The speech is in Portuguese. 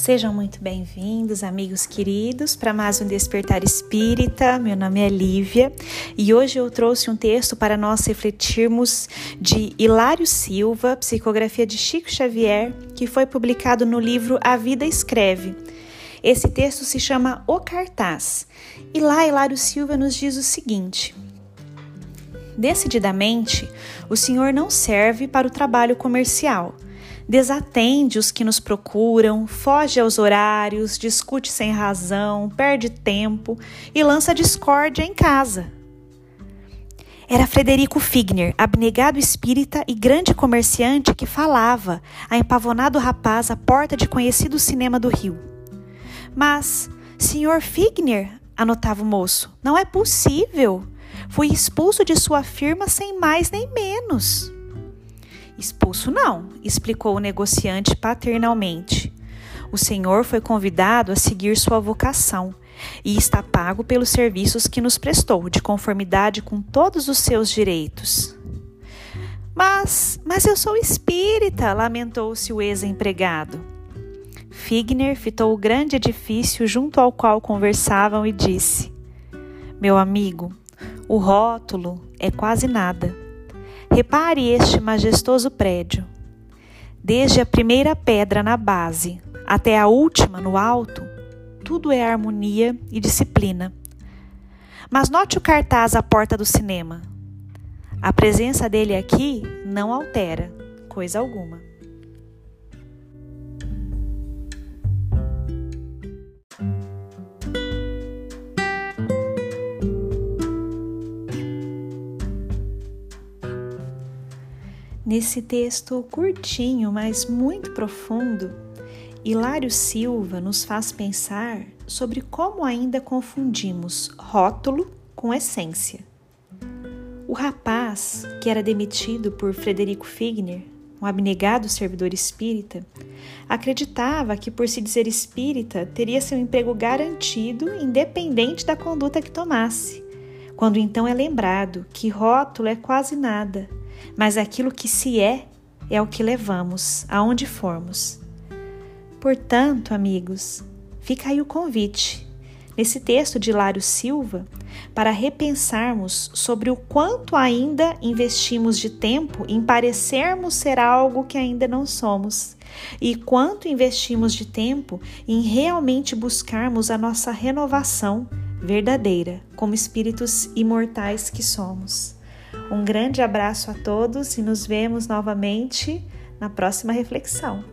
Sejam muito bem-vindos, amigos queridos, para mais um Despertar Espírita. Meu nome é Lívia e hoje eu trouxe um texto para nós refletirmos de Hilário Silva, psicografia de Chico Xavier, que foi publicado no livro A Vida Escreve. Esse texto se chama O Cartaz e lá Hilário Silva nos diz o seguinte. Decididamente, o Senhor não serve para o trabalho comercial desatende os que nos procuram, foge aos horários, discute sem razão, perde tempo e lança discórdia em casa. Era Frederico Figner, abnegado espírita e grande comerciante que falava a empavonado rapaz à porta de conhecido cinema do Rio. Mas, senhor Figner, anotava o moço, não é possível. Fui expulso de sua firma sem mais nem menos. Expulso não, explicou o negociante paternalmente. O senhor foi convidado a seguir sua vocação e está pago pelos serviços que nos prestou, de conformidade com todos os seus direitos. Mas, mas eu sou espírita, lamentou-se o ex-empregado. Figner fitou o grande edifício junto ao qual conversavam e disse: Meu amigo, o rótulo é quase nada. Repare este majestoso prédio. Desde a primeira pedra na base até a última no alto, tudo é harmonia e disciplina. Mas note o cartaz à porta do cinema. A presença dele aqui não altera coisa alguma. Nesse texto curtinho, mas muito profundo, Hilário Silva nos faz pensar sobre como ainda confundimos rótulo com essência. O rapaz, que era demitido por Frederico Figner, um abnegado servidor espírita, acreditava que, por se dizer espírita, teria seu emprego garantido, independente da conduta que tomasse. Quando então é lembrado que rótulo é quase nada, mas aquilo que se é é o que levamos aonde formos. Portanto, amigos, fica aí o convite, nesse texto de Lário Silva, para repensarmos sobre o quanto ainda investimos de tempo em parecermos ser algo que ainda não somos e quanto investimos de tempo em realmente buscarmos a nossa renovação verdadeira como espíritos imortais que somos. Um grande abraço a todos e nos vemos novamente na próxima reflexão.